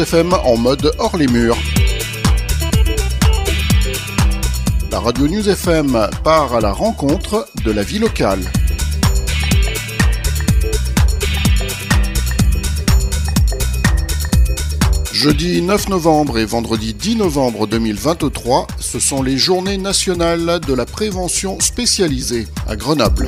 FM en mode hors les murs. La Radio News FM part à la rencontre de la vie locale. Jeudi 9 novembre et vendredi 10 novembre 2023, ce sont les journées nationales de la prévention spécialisée à Grenoble.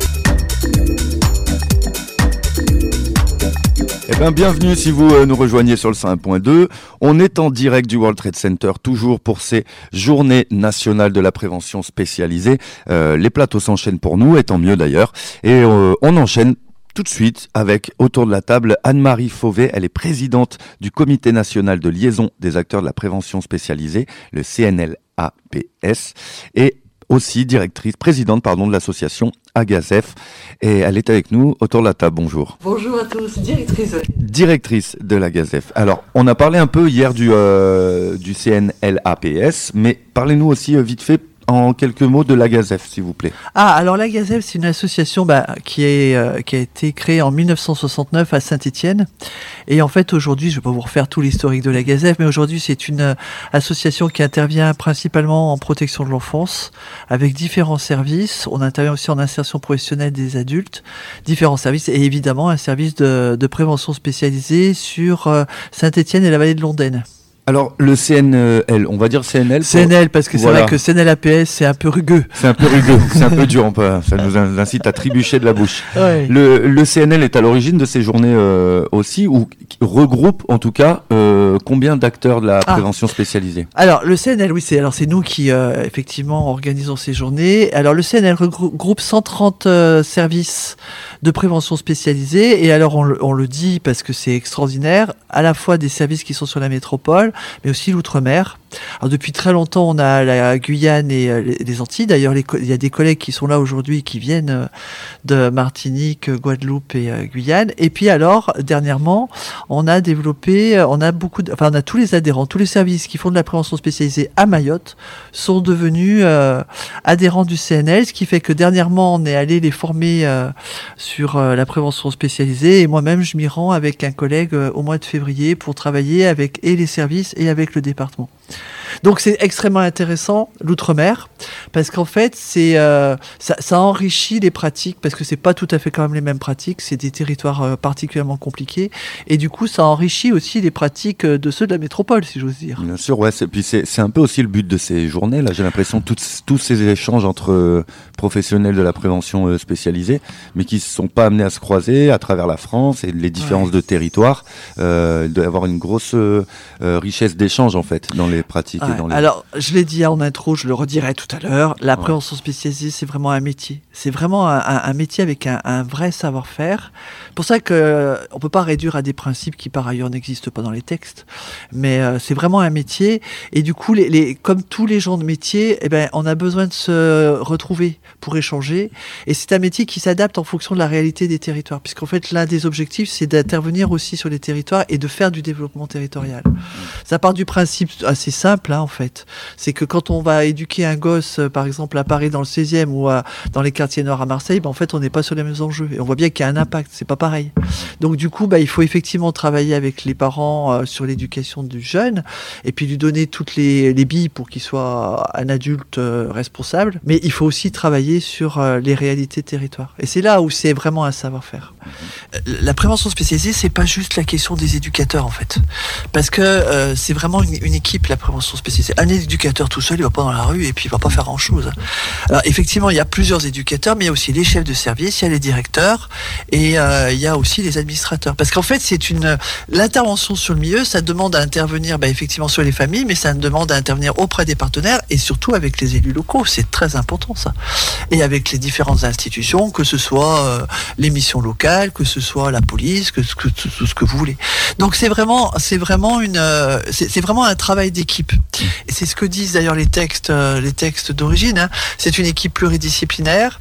Eh bien, bienvenue si vous euh, nous rejoignez sur le 5.2. On est en direct du World Trade Center, toujours pour ces journées nationales de la prévention spécialisée. Euh, les plateaux s'enchaînent pour nous, et tant mieux d'ailleurs. Et euh, on enchaîne tout de suite avec autour de la table Anne-Marie Fauvet. Elle est présidente du Comité national de liaison des acteurs de la prévention spécialisée, le CNLAPS, et aussi directrice, présidente pardon, de l'association Agazef. Et elle est avec nous autour de la table. Bonjour. Bonjour à tous, directrice. Directrice de la Gazef. Alors, on a parlé un peu hier du, euh, du CNLAPS, mais parlez-nous aussi euh, vite fait en quelques mots de la Gazef, s'il vous plaît. Ah, alors la Gazef, c'est une association bah, qui, est, euh, qui a été créée en 1969 à Saint-Étienne. Et en fait, aujourd'hui, je ne vais pas vous refaire tout l'historique de la Gazef, mais aujourd'hui, c'est une euh, association qui intervient principalement en protection de l'enfance, avec différents services. On intervient aussi en insertion professionnelle des adultes, différents services, et évidemment un service de, de prévention spécialisé sur euh, Saint-Étienne et la vallée de Londaine. Alors, le CNL, on va dire CNL. pour- CNL, parce que c'est Voilà. vrai que CNL APS, c'est un peu rugueux. C'est un peu rugueux, c'est un peu dur, on peut- ça nous incite à trébucher de la bouche. Ouais. Le, le CNL est à l'origine de ces journées euh, aussi, ou regroupe en tout cas euh, combien d'acteurs de la Ah. prévention spécialisée? Alors le CNL, oui, c'est alors c'est nous qui euh, effectivement organisons ces journées. Alors le CNL regroupe 130 euh, services de prévention spécialisés et alors on le dit parce que c'est extraordinaire, à la fois des services qui sont sur la métropole, mais aussi l'outre-mer. Alors depuis très longtemps, on a la Guyane et euh, les, les Antilles. D'ailleurs, il y a des collègues qui sont là aujourd'hui qui viennent euh, de Martinique, Guadeloupe et euh, Guyane. Et puis alors, dernièrement, on a développé, on a beaucoup, de, enfin on a tous les adhérents, tous les services qui font de la prévention spécialisée à Mayotte sont devenus adhérents du CNL, ce qui fait que dernièrement on est allé les former sur la prévention spécialisée et moi-même je m'y rends avec un collègue au mois de février pour travailler avec et les services et avec le département. Donc c'est extrêmement intéressant l'outre-mer parce qu'en fait c'est euh, ça, ça enrichit les pratiques parce que c'est pas tout à fait quand même les mêmes pratiques, c'est des territoires euh, particulièrement compliqués et du coup ça enrichit aussi les pratiques euh, de ceux de la métropole si j'ose dire. Bien sûr, ouais. Puis c'est c'est un peu aussi le but de ces journées. Là, j'ai l'impression tous ces échanges entre professionnels de la prévention spécialisée, mais qui ne sont pas amenés à se croiser à travers la France et les différences Ouais. de territoire. Euh, il doit y avoir une grosse richesse d'échanges en fait dans les pratiques et Ouais, dans les. Alors, je l'ai dit en intro, je le redirai tout à l'heure, la prévention spécialisée, c'est vraiment un métier. C'est vraiment un, métier avec un, un vrai savoir-faire. pour ça que euh, on peut pas réduire à des principes qui par ailleurs n'existent pas dans les textes, mais euh, c'est vraiment un métier. Et du coup, les, les- comme tous les gens de métier, eh ben, on a besoin de se retrouver pour échanger. Et c'est un métier qui s'adapte en fonction de la réalité des territoires, puisqu'en fait, l'un des objectifs, c'est d'intervenir aussi sur les territoires et de faire du développement territorial. Ça part du principe assez simple, hein, en fait. C'est que quand on va éduquer un gosse, euh, par exemple à Paris dans le 16e ou à- dans les quartiers nord à Marseille, ben, en fait, on n'est pas sur les mêmes enjeux. Et on voit bien qu'il y a un impact, c'est pas pareil. Donc du coup, bah, il faut effectivement travailler avec les parents euh, sur l'éducation du jeune et puis lui donner toutes les, les billes pour qu'il soit un adulte euh, responsable. Mais il faut aussi travailler sur euh, les réalités territoires. Et c'est là où c'est vraiment un savoir-faire. La prévention spécialisée, c'est pas juste la question des éducateurs en fait, parce que c'est vraiment une, équipe la prévention spécialisée. Un éducateur tout seul, il va pas dans la rue et puis il va pas faire grand chose. Alors effectivement, il y a plusieurs éducateurs, mais il y a aussi les chefs de service, il y a les directeurs et euh, il y a aussi les administrateurs. Parce qu'en fait, c'est une l'intervention sur le milieu, ça demande à intervenir bah, effectivement sur les familles, mais ça demande à intervenir auprès des partenaires et surtout avec les élus locaux. C'est très important ça. Et avec les différentes institutions, que ce soit euh, les missions locales, que ce soit la police, que, que tout ce que vous voulez. Donc c'est vraiment, c'est vraiment une, euh, c'est vraiment un travail d'équipe. Et c'est ce que disent d'ailleurs les textes, euh, les textes d'origine. hein. C'est une équipe pluridisciplinaire.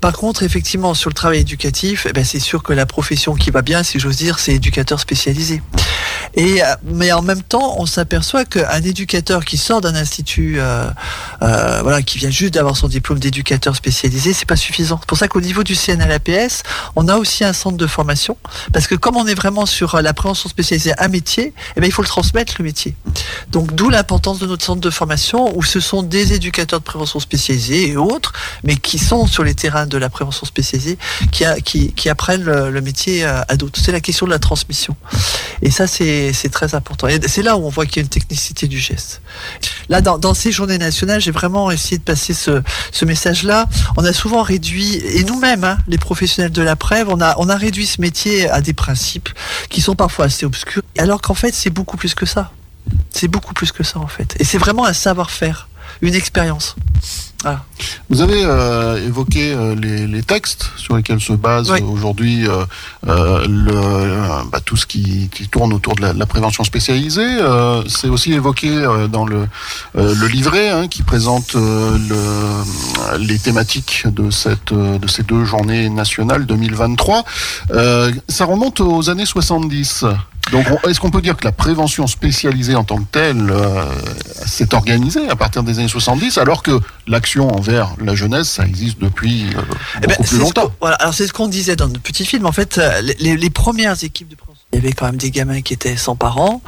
Par contre, effectivement, sur le travail éducatif, eh ben, c'est sûr que la profession qui va bien, si j'ose dire, c'est éducateur spécialisé. Et euh, mais en même temps, on s'aperçoit qu'un éducateur qui sort d'un institut, euh, euh, voilà, qui vient juste d'avoir son diplôme d'éducateur spécialisé, c'est pas suffisant. C'est pour ça qu'au niveau du CNLAPS, on a aussi un centre de formation, parce que comme on est vraiment sur la prévention spécialisée à métier, eh bien, il faut le transmettre le métier. Donc d'où l'importance de notre centre de formation, où ce sont des éducateurs de prévention spécialisés et autres, mais qui sont sur les terrains de la prévention spécialisée, qui, apprennent le, métier à, d'autres. C'est la question de la transmission. Et ça, c'est très important. Et c'est là où on voit qu'il y a une technicité du geste. Là, dans, ces journées nationales, j'ai vraiment essayé de passer ce, message-là. On a souvent réduit, et nous-mêmes, hein, les professionnels de la preuve, on a, on a réduit ce métier à des principes qui sont parfois assez obscurs, alors qu'en fait, c'est beaucoup plus que ça. C'est beaucoup plus que ça, en fait. Et c'est vraiment un savoir-faire, une expérience. Voilà. Vous avez euh, évoqué euh, les, les, textes sur lesquels se base Oui. aujourd'hui euh, bah, tout ce qui, qui tourne autour de la, prévention spécialisée. C'est aussi évoqué dans le, le livret hein, qui présente le, les thématiques de, cette, de ces deux journées nationales 2023. Euh, ça remonte aux années 70. Donc, on- est-ce qu'on peut dire que la prévention spécialisée en tant que telle euh, s'est organisée à partir des années 70, alors que l'action envers la jeunesse, ça existe depuis euh, Eh ben, beaucoup plus longtemps? voilà, alors c'est ce qu'on disait dans notre petit film. En fait, euh, les, les premières équipes de prévention, il y avait quand même des gamins qui étaient sans parents.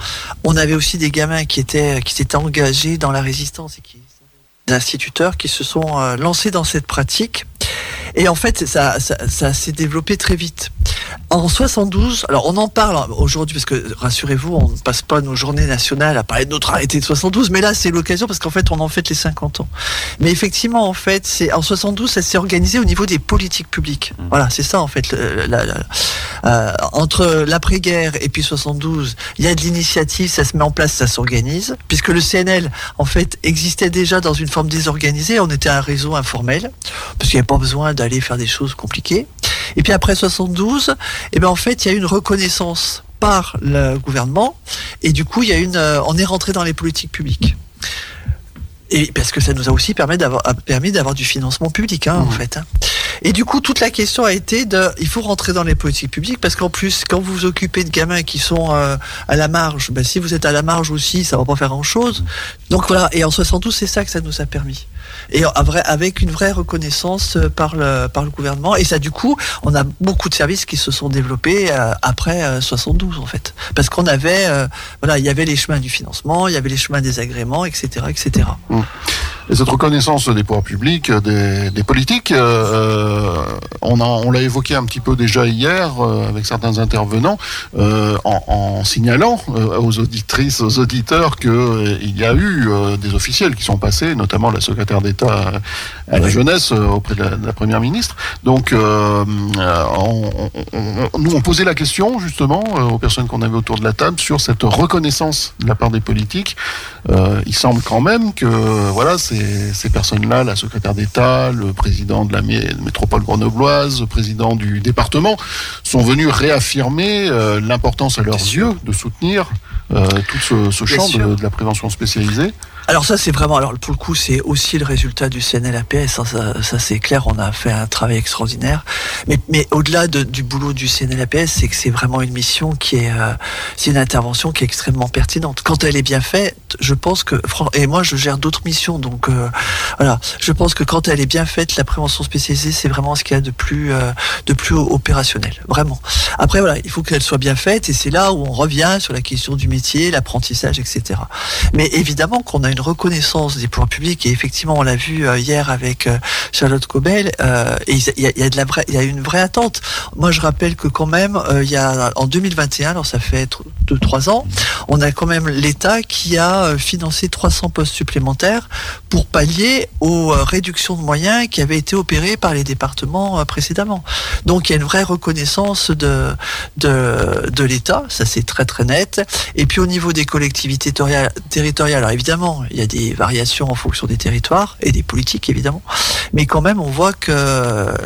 On avait aussi des gamins qui étaient qui s'étaient engagés dans la résistance et qui des instituteurs qui se sont euh, lancés dans cette pratique. Et en fait, ça, ça, ça s'est développé très vite. En 72, alors on en parle aujourd'hui parce que rassurez-vous, on ne passe pas nos journées nationales à parler de notre arrêté de 72, mais là c'est l'occasion parce qu'en fait on en fête les 50 ans. Mais effectivement, en fait, c'est en 72, ça s'est organisé au niveau des politiques publiques. Voilà, c'est ça en fait. le- la- la- euh, entre l'après-guerre et puis 72, il y a de l'initiative, ça se met en place, ça s'organise. Puisque le CNL, en fait, existait déjà dans une forme désorganisée, on était un réseau informel, parce qu'il n'y avait pas besoin d'aller faire des choses compliquées. Et puis après 72, eh ben en fait, il y a eu une reconnaissance par le gouvernement, et du coup, il y a une, euh, on est rentré dans les politiques publiques. Et parce que ça nous a aussi permis d'avoir, du financement public, hein, en Mhm. fait. Et du coup, toute la question a été de, il faut rentrer dans les politiques publiques parce qu'en plus, quand vous vous occupez de gamins qui sont euh, à la marge, ben, si vous êtes à la marge aussi, ça va pas faire grand chose. Donc voilà. Et en 72, c'est ça que ça nous a permis. Et avec une vraie reconnaissance euh, par le par le gouvernement. Et ça, du coup, on a beaucoup de services qui se sont développés euh, après euh, 72 en fait, parce qu'on avait, euh, voilà, il y avait les chemins du financement, il y avait les chemins des agréments, etc., etc. Et cette reconnaissance des pouvoirs publics, des, des politiques, euh, on, a- on l'a évoqué un petit peu déjà hier euh, avec certains intervenants, euh, en, en signalant euh, aux auditrices, aux auditeurs qu'il y a eu euh, des officiels qui sont passés, notamment la secrétaire d'État à la jeunesse euh, auprès de la, de la première ministre. Donc, euh, euh, on- on- on- nous on posait la question justement euh, aux personnes qu'on avait autour de la table sur cette reconnaissance de la part des politiques. Euh, il semble quand même que voilà ces, ces personnes-là, la secrétaire d'État, le président de la mé- métropole grenobloise, le président du département, sont venus réaffirmer euh, l'importance à leurs yeux de soutenir euh, tout ce, champ de la prévention spécialisée. Alors ça c'est vraiment, alors pour le coup c'est aussi le résultat du CNLAPS, hein, ça, ça c'est clair, on a fait un travail extraordinaire. Mais, mais au-delà de- du boulot du CNLAPS, c'est que c'est vraiment une mission qui est, euh, c'est une intervention qui est extrêmement pertinente. Quand elle est bien faite, je pense que, et moi je gère d'autres missions, donc euh, voilà, je pense que quand elle est bien faite, la prévention spécialisée c'est vraiment ce qu'il y a de plus, euh, de plus opérationnel, vraiment. Après voilà, il faut qu'elle soit bien faite et c'est là où on revient sur la question du métier, l'apprentissage, etc. Mais évidemment qu'on a une reconnaissance des pouvoirs publics et effectivement on l'a vu euh, hier avec euh, Charlotte Cobel et il y a, une vraie attente. Moi je rappelle que quand même euh, y a en 2021, alors ça fait 2 trois ans, on a quand même l'État qui a financé 300 postes supplémentaires pour pallier aux réductions de moyens qui avaient été opérées par les départements précédemment. Donc il y a une vraie reconnaissance de de, de l'État, ça c'est très très net. Et puis au niveau des collectivités territoriales, alors évidemment, il y a des variations en fonction des territoires et des politiques évidemment, mais quand même on voit que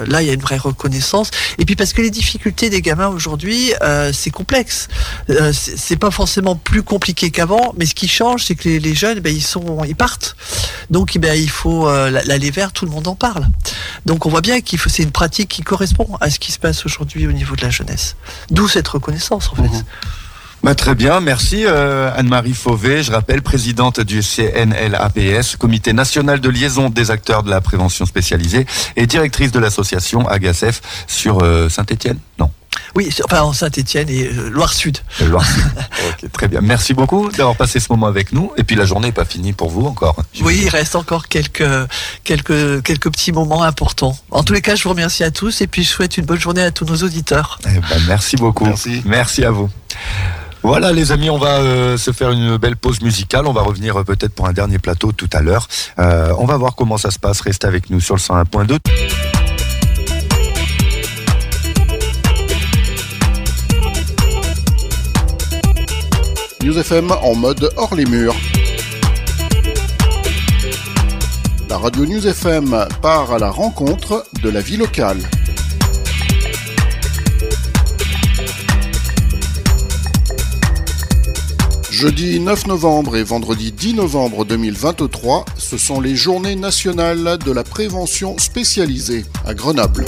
là il y a une vraie reconnaissance. Et puis parce que les difficultés des gamins aujourd'hui, euh, c'est complexe. Euh, c'est pas forcément plus compliqué qu'avant, mais ce qui change, c'est que les, jeunes, ben, ils sont, ils partent. Donc eh ben, il faut euh, la- l'aller vers, tout le monde en parle. Donc on voit bien qu'il faut, c'est une pratique qui correspond à ce qui se passe aujourd'hui au niveau de la jeunesse. D'où cette reconnaissance en fait. Mhm. Bah, très bien, merci euh, Anne-Marie Fauvet. Je rappelle, présidente du CNLAPS, Comité national de liaison des acteurs de la prévention spécialisée, et directrice de l'association Agacef sur euh, Saint-Étienne. Non? Oui, enfin en Saint-Étienne et euh, Loire-Sud. Loire-Sud. très bien. Merci beaucoup d'avoir passé ce moment avec nous. Et puis la journée n'est pas finie pour vous encore. Oui, il reste encore quelques, quelques, quelques petits moments importants. En tous les cas, je vous remercie à tous et puis je souhaite une bonne journée à tous nos auditeurs. Eh ben, merci beaucoup. Merci. Merci à vous. Voilà les amis, on va euh, se faire une belle pause musicale. On va revenir euh, peut-être pour un dernier plateau tout à l'heure. Euh, on va voir comment ça se passe. Restez avec nous sur le 101.2. News FM en mode hors les murs. La radio News FM part à la rencontre de la vie locale. Jeudi 9 novembre et vendredi 10 novembre 2023, ce sont les journées nationales de la prévention spécialisée à Grenoble.